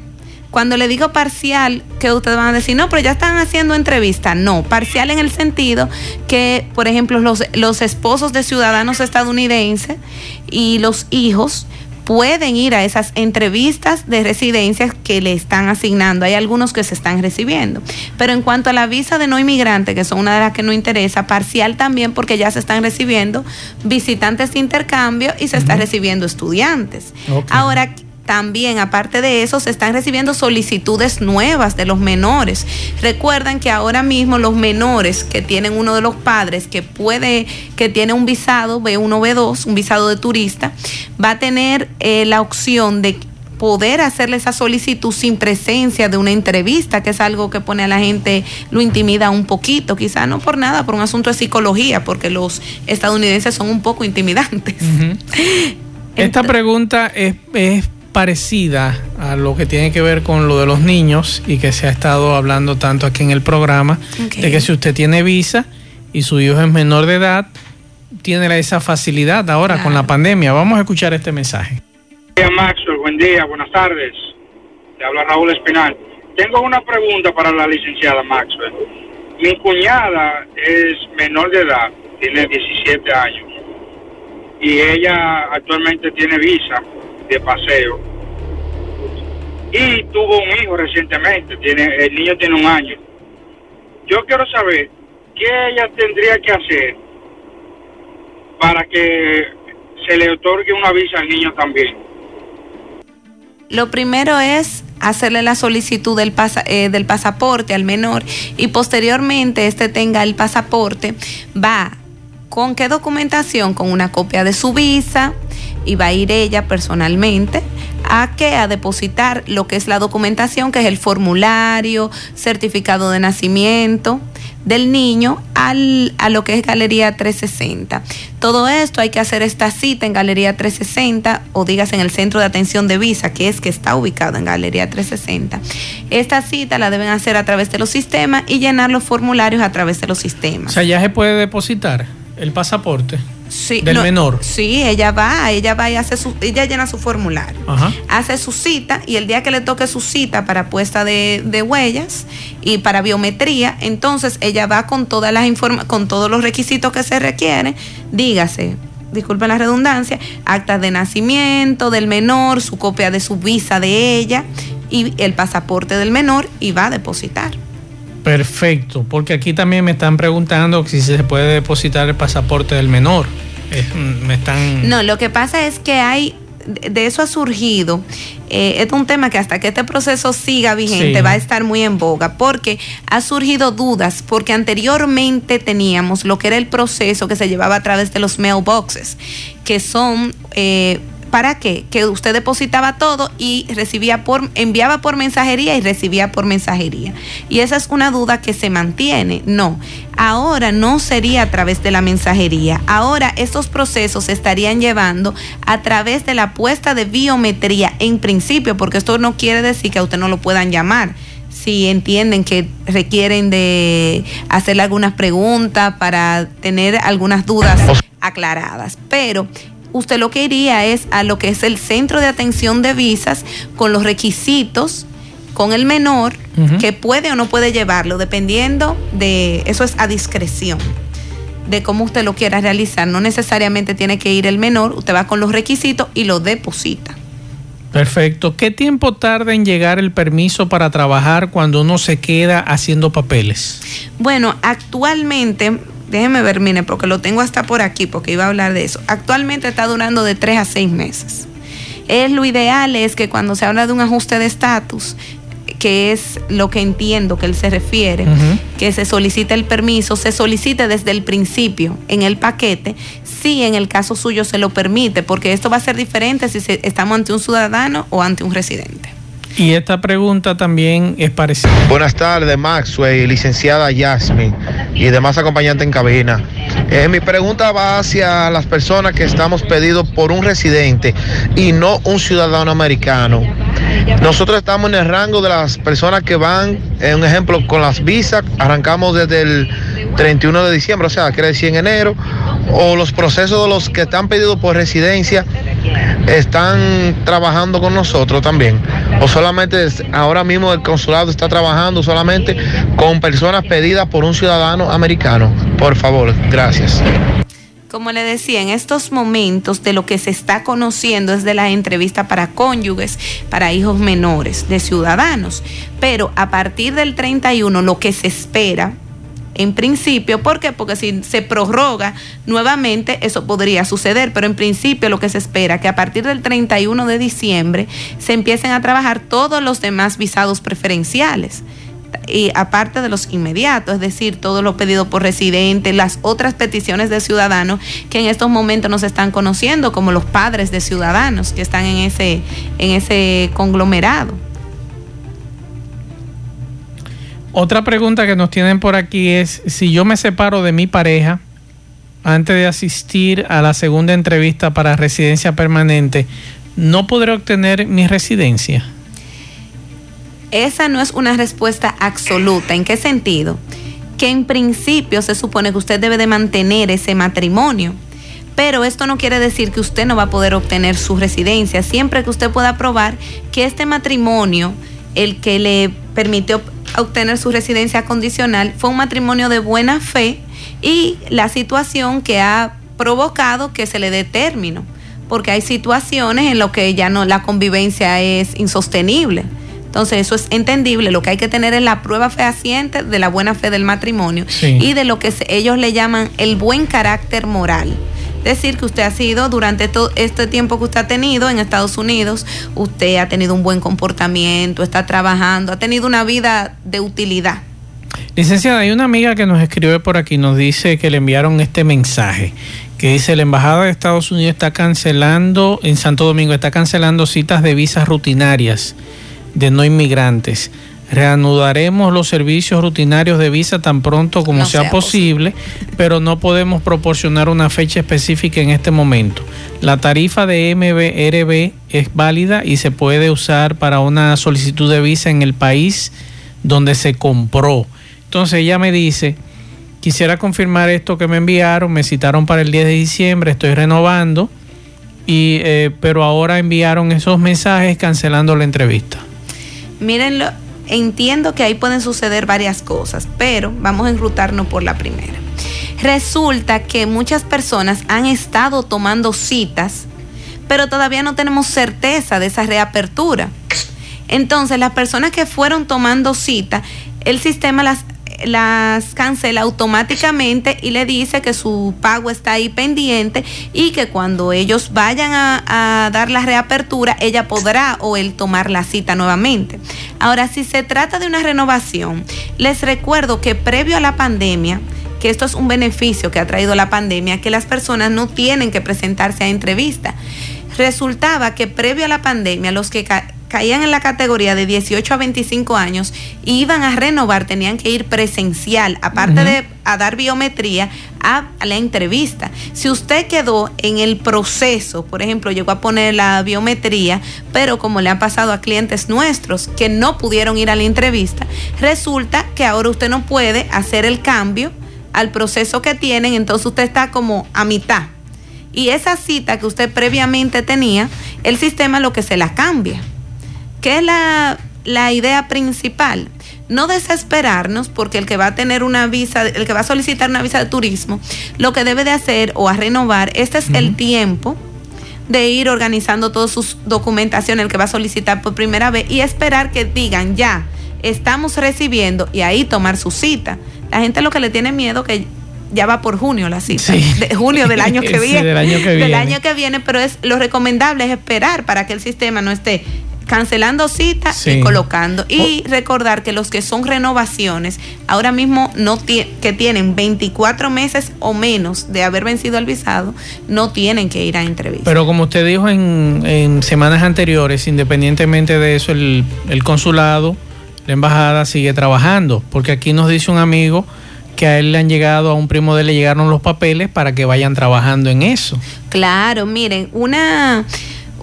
cuando le digo parcial, que ustedes van a decir, no, pero ya están haciendo entrevista. No, parcial en el sentido que, por ejemplo, los, los esposos de ciudadanos estadounidenses y los hijos pueden ir a esas entrevistas de residencias que le están asignando. Hay algunos que se están recibiendo. Pero en cuanto a la visa de no inmigrante, que son una de las que no interesa, parcial también porque ya se están recibiendo visitantes de intercambio y se están recibiendo estudiantes. Ahora, también, aparte de eso, se están recibiendo solicitudes nuevas de los menores. Recuerden que ahora mismo los menores que tienen uno de los padres que puede, que tiene un visado B1, B2, un visado de turista, va a tener eh, la opción de poder hacerle esa solicitud sin presencia de una entrevista, que es algo que pone a la gente, lo intimida un poquito, quizá no por nada, por un asunto de psicología, porque los estadounidenses son un poco intimidantes. Esta pregunta es, es parecida a lo que tiene que ver con lo de los niños y que se ha estado hablando tanto aquí en el programa, de que si usted tiene visa y su hijo es menor de edad, tiene esa facilidad ahora con la pandemia. Vamos a escuchar este mensaje. Buen día, Maxwell. Buen día, buenas tardes. Le habla Raúl Espinal. Tengo una pregunta para la licenciada Maxwell. Mi cuñada es menor de edad, tiene 17 años, y ella actualmente tiene visa de paseo. Y tuvo un hijo recientemente, tiene, el niño tiene un año. Yo quiero saber qué ella tendría que hacer para que se le otorgue una visa al niño también. Lo primero es hacerle la solicitud del, eh, del pasaporte al menor y posteriormente este tenga el pasaporte, va con qué documentación, con una copia de su visa y va a ir ella personalmente a que a depositar lo que es la documentación, que es el formulario, certificado de nacimiento del niño al, a lo que es Galería 360. Todo esto hay que hacer esta cita en Galería 360 o digas en el centro de atención de visa, que es que está ubicado en Galería 360. Esta cita la deben hacer a través de los sistemas y llenar los formularios a través de los sistemas. O sea, ya se puede depositar el pasaporte sí, del menor. Sí, ella va, ella va y hace su, ella llena su formulario, hace su cita y el día que le toque su cita para puesta de, de huellas y para biometría, entonces ella va con todas las con todos los requisitos que se requieren, dígase, disculpen la redundancia, actas de nacimiento del menor, su copia de su visa de ella y el pasaporte del menor y va a depositar. Perfecto, porque aquí también me están preguntando si se puede depositar el pasaporte del menor. me están... No, lo que pasa es que hay, de eso ha surgido, eh, es un tema que hasta que este proceso siga vigente va a estar muy en boga, porque ha surgido dudas, porque anteriormente teníamos lo que era el proceso que se llevaba a través de los mailboxes, que son... Eh, ¿Para qué? Que usted depositaba todo y recibía por, enviaba por mensajería y recibía por mensajería. Y esa es una duda que se mantiene. No, ahora no sería a través de la mensajería. Ahora estos procesos se estarían llevando a través de la puesta de biometría en principio, porque esto no quiere decir que a usted no lo puedan llamar si entienden que requieren de hacerle algunas preguntas para tener algunas dudas aclaradas. Pero usted lo que iría es a lo que es el centro de atención de visas con los requisitos con el menor que puede o no puede llevarlo, dependiendo de, eso es a discreción de cómo usted lo quiera realizar. No necesariamente tiene que ir el menor, usted va con los requisitos y lo deposita. Perfecto. ¿Qué tiempo tarda en llegar el permiso para trabajar cuando uno se queda haciendo papeles? Bueno, actualmente déjeme ver, mire, porque lo tengo hasta por aquí, porque iba a hablar de eso. Actualmente está durando de tres a seis meses. Es lo ideal es que cuando se habla de un ajuste de estatus, que es lo que entiendo que él se refiere, que se solicite el permiso, se solicite desde el principio en el paquete, si en el caso suyo se lo permite, porque esto va a ser diferente si estamos ante un ciudadano o ante un residente. Y esta pregunta también es parecida. Buenas tardes, Maxwell, licenciada Yasmin y demás acompañantes en cabina. Eh, mi pregunta va hacia las personas que estamos pedidos por un residente y no un ciudadano americano. Nosotros estamos en el rango de las personas que van, en un ejemplo, con las visas, arrancamos desde el 31 de diciembre, o sea, decir en enero, o los procesos de los que están pedidos por residencia están trabajando con nosotros también. O solamente ahora mismo el consulado está trabajando solamente con personas pedidas por un ciudadano americano. Por favor, gracias. Como le decía, en estos momentos de lo que se está conociendo es de la entrevista para cónyuges, para hijos menores de ciudadanos. Pero a partir del 31 lo que se espera en principio, ¿por qué? Porque si se prorroga nuevamente, eso podría suceder, pero en principio lo que se espera que a partir del 31 de diciembre se empiecen a trabajar todos los demás visados preferenciales y aparte de los inmediatos, es decir, todo lo pedido por residentes, las otras peticiones de ciudadanos que en estos momentos nos están conociendo como los padres de ciudadanos que están en ese, en ese conglomerado. Otra pregunta que nos tienen por aquí es si yo me separo de mi pareja antes de asistir a la segunda entrevista para residencia permanente, ¿no podré obtener mi residencia? Esa no es una respuesta absoluta. ¿En qué sentido? Que en principio se supone que usted debe de mantener ese matrimonio. Pero esto no quiere decir que usted no va a poder obtener su residencia, siempre que usted pueda probar que este matrimonio, el que le permitió obtener su residencia condicional fue un matrimonio de buena fe y la situación que ha provocado que se le dé término, porque hay situaciones en las que ya no la convivencia es insostenible. Entonces eso es entendible, lo que hay que tener es la prueba fehaciente de la buena fe del matrimonio y de lo que ellos le llaman el buen carácter moral decir que usted ha sido durante todo este tiempo que usted ha tenido en Estados Unidos, usted ha tenido un buen comportamiento, está trabajando, ha tenido una vida de utilidad. Licenciada, hay una amiga que nos escribe por aquí, nos dice que le enviaron este mensaje, que dice la Embajada de Estados Unidos está cancelando, en Santo Domingo, está cancelando citas de visas rutinarias de no inmigrantes. Reanudaremos los servicios rutinarios de visa tan pronto como No sea, sea posible, pero no podemos proporcionar una fecha específica en este momento. La tarifa de MBRB es válida y se puede usar para una solicitud de visa en el país donde se compró. Entonces ella me dice, quisiera confirmar esto que me enviaron, me citaron para el 10 de diciembre, estoy renovando, y, eh, pero ahora enviaron esos mensajes cancelando la entrevista. Mírenlo, entiendo que ahí pueden suceder varias cosas, pero vamos a enrutarnos por la primera. Resulta que muchas personas han estado tomando citas, pero todavía no tenemos certeza de esa reapertura. Entonces, las personas que fueron tomando cita, el sistema las, las cancela automáticamente y le dice que su pago está ahí pendiente y que cuando ellos vayan a, dar la reapertura, ella podrá o él tomar la cita nuevamente. Ahora, si se trata de una renovación, les recuerdo que previo a la pandemia, que esto es un beneficio que ha traído la pandemia, que las personas no tienen que presentarse a entrevista. Resultaba que previo a la pandemia, los que caían en la categoría de 18 a 25 años y iban a renovar, tenían que ir presencial, aparte de a dar biometría, a, a la entrevista. Si usted quedó en el proceso, por ejemplo, llegó a poner la biometría, pero como le ha pasado a clientes nuestros que no pudieron ir a la entrevista, resulta que ahora usted no puede hacer el cambio al proceso que tienen, entonces usted está como a mitad. Y esa cita que usted previamente tenía, el sistema lo que se la cambia. ¿Qué es la, la idea principal? No desesperarnos porque el que va a tener una visa, el que va a solicitar una visa de turismo, lo que debe de hacer o a renovar, este es el tiempo de ir organizando toda su documentación, el que va a solicitar por primera vez y esperar que digan ya, estamos recibiendo y ahí tomar su cita. La gente lo que le tiene miedo que ya va por junio la cita, de junio del año que Sí, viene, del año que del viene. año que viene, pero es lo recomendable es esperar para que el sistema no esté cancelando citas Sí. y colocando y recordar que los que son renovaciones ahora mismo no que tienen 24 meses o menos de haber vencido el visado no tienen que ir a entrevista. Pero como usted dijo en, en semanas anteriores, independientemente de eso, el, el consulado, la embajada sigue trabajando, porque aquí nos dice un amigo que a él le han llegado, a un primo de él le llegaron los papeles para que vayan trabajando en eso. Claro, miren, una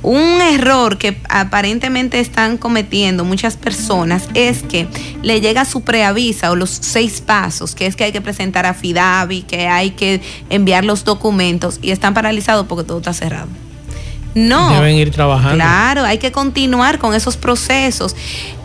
un error que aparentemente están cometiendo muchas personas es que le llega su preavisa o los seis pasos, que es que hay que presentar a Fidavi, que hay que enviar los documentos y están paralizados porque todo está cerrado. No. Deben ir trabajando. Claro, hay que continuar con esos procesos.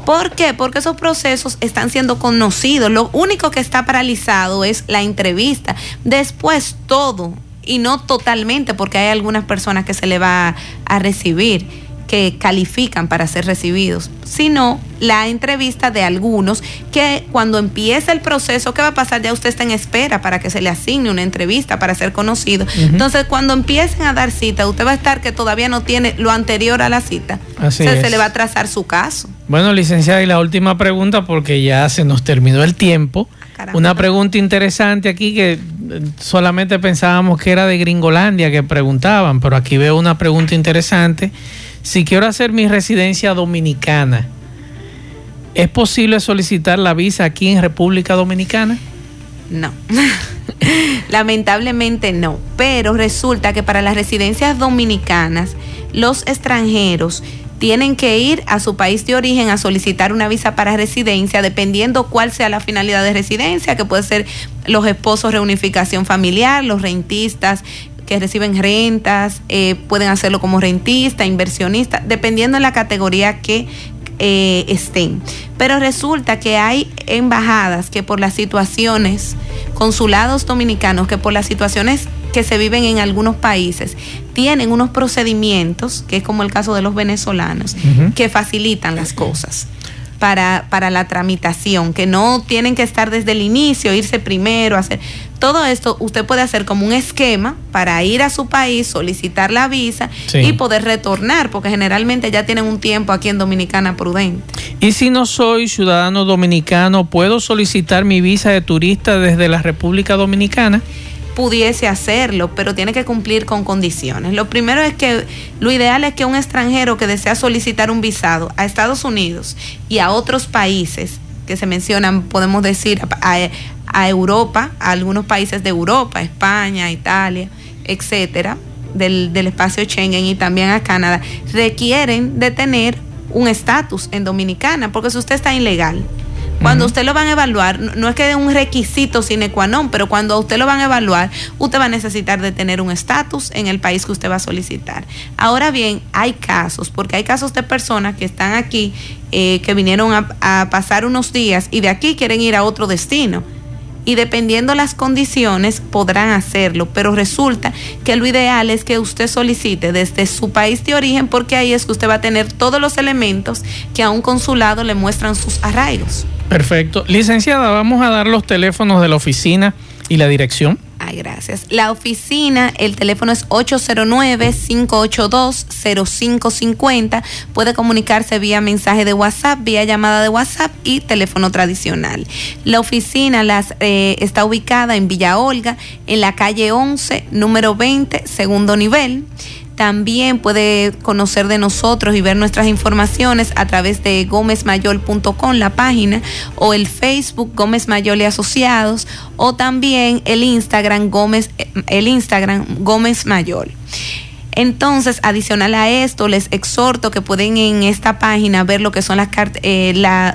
¿Por qué? Porque esos procesos están siendo conocidos. Lo único que está paralizado es la entrevista. Después todo, y no totalmente, porque hay algunas personas que se le va a recibir que califican para ser recibidos, sino la entrevista de algunos que cuando empiece el proceso, ¿qué va a pasar? Ya usted está en espera para que se le asigne una entrevista para ser conocido. Entonces, cuando empiecen a dar cita, usted va a estar que todavía no tiene lo anterior a la cita. Así O sea, es. se le va a trazar su caso. Bueno, licenciada, y la última pregunta, porque ya se nos terminó el tiempo. Una pregunta interesante aquí que solamente pensábamos que era de Gringolandia que preguntaban, pero aquí veo una pregunta interesante. Si quiero hacer mi residencia dominicana, ¿es posible solicitar la visa aquí en República Dominicana? No. Lamentablemente no. Pero resulta que para las residencias dominicanas, los extranjeros tienen que ir a su país de origen a solicitar una visa para residencia, dependiendo cuál sea la finalidad de residencia, que puede ser los esposos reunificación familiar, los rentistas que reciben rentas, eh, pueden hacerlo como rentista, inversionista, dependiendo de la categoría que eh, estén. Pero resulta que hay embajadas que por las situaciones, consulados dominicanos que por las situaciones que se viven en algunos países, tienen unos procedimientos, que es como el caso de los venezolanos, que facilitan las cosas. para, para la tramitación, que no tienen que estar desde el inicio, irse primero, hacer todo esto usted puede hacer como un esquema para ir a su país, solicitar la visa Sí. y poder retornar, porque generalmente ya tienen un tiempo aquí en Dominicana prudente. Y si no soy ciudadano dominicano, ¿puedo solicitar mi visa de turista desde la República Dominicana? Pudiese hacerlo, pero tiene que cumplir con condiciones. Lo primero es que lo ideal es que un extranjero que desea solicitar un visado a Estados Unidos y a otros países que se mencionan, podemos decir, a, a Europa, a algunos países de Europa, España, Italia, etcétera, del, del espacio Schengen y también a Canadá, requieren de tener un estatus en Dominicana, porque si usted está ilegal, cuando usted lo van a evaluar, no es que es un requisito sine qua non, pero cuando a usted lo van a evaluar, usted va a necesitar de tener un estatus en el país que usted va a solicitar. Ahora bien, hay casos, porque hay casos de personas que están aquí, eh, que vinieron a, a pasar unos días y de aquí quieren ir a otro destino y dependiendo las condiciones podrán hacerlo, pero resulta que lo ideal es que usted solicite desde su país de origen porque ahí es que usted va a tener todos los elementos que a un consulado le muestran sus arraigos. Perfecto. Licenciada, vamos a dar los teléfonos de la oficina y la dirección. Ay, gracias. La oficina, el teléfono es 809-582-0550. Puede comunicarse vía mensaje de WhatsApp, vía llamada de WhatsApp y teléfono tradicional. La oficina las, eh, está ubicada en Villa Olga, en la calle 11, número 20, segundo nivel. También puede conocer de nosotros y ver nuestras informaciones a través de gómezmayol.com, la página, o el Facebook Gómez Mayol y Asociados, o también el Instagram Gómez, el Instagram Gómez Mayol. Entonces, adicional a esto, les exhorto que pueden en esta página ver lo que son las eh,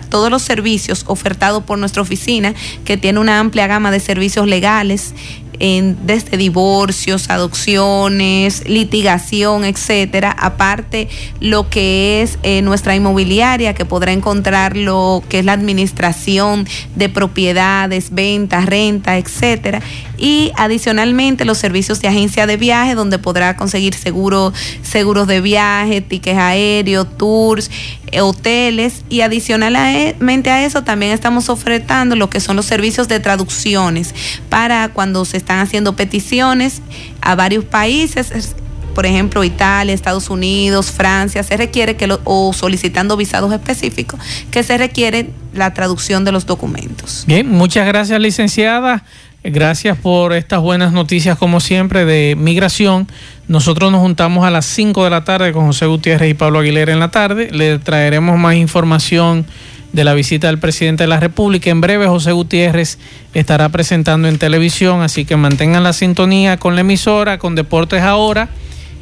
todos los servicios ofertados por nuestra oficina, que tiene una amplia gama de servicios legales, en- desde divorcios, adopciones, litigación, etcétera. Aparte, lo que es eh, nuestra inmobiliaria, que podrá encontrar lo que es la administración de propiedades, ventas, renta, etcétera. Y adicionalmente los servicios de agencia de viaje, donde podrá conseguir seguro, seguros de viaje, tickets aéreos, tours, eh, hoteles. Y adicionalmente a eso también estamos ofertando lo que son los servicios de traducciones para cuando se están haciendo peticiones a varios países. es- Por ejemplo, Italia, Estados Unidos, Francia, se requiere que lo- o solicitando visados específicos, que se requiere la traducción de los documentos. Bien, muchas gracias, licenciada. Gracias por estas buenas noticias, como siempre, de migración. Nosotros nos juntamos a las 5 de la tarde con José Gutiérrez y Pablo Aguilera en la tarde. Le traeremos más información de la visita del presidente de la República. En breve, José Gutiérrez estará presentando en televisión, así que mantengan la sintonía con la emisora, con Deportes Ahora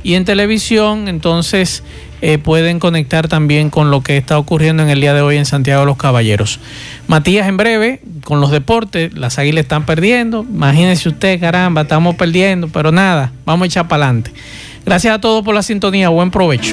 y en televisión, entonces eh, pueden conectar también con lo que está ocurriendo en el día de hoy en Santiago de los Caballeros. Matías, en breve, con los deportes, las águilas están perdiendo. Imagínense usted, caramba, estamos perdiendo, pero nada, vamos a echar para adelante. Gracias a todos por la sintonía, buen provecho.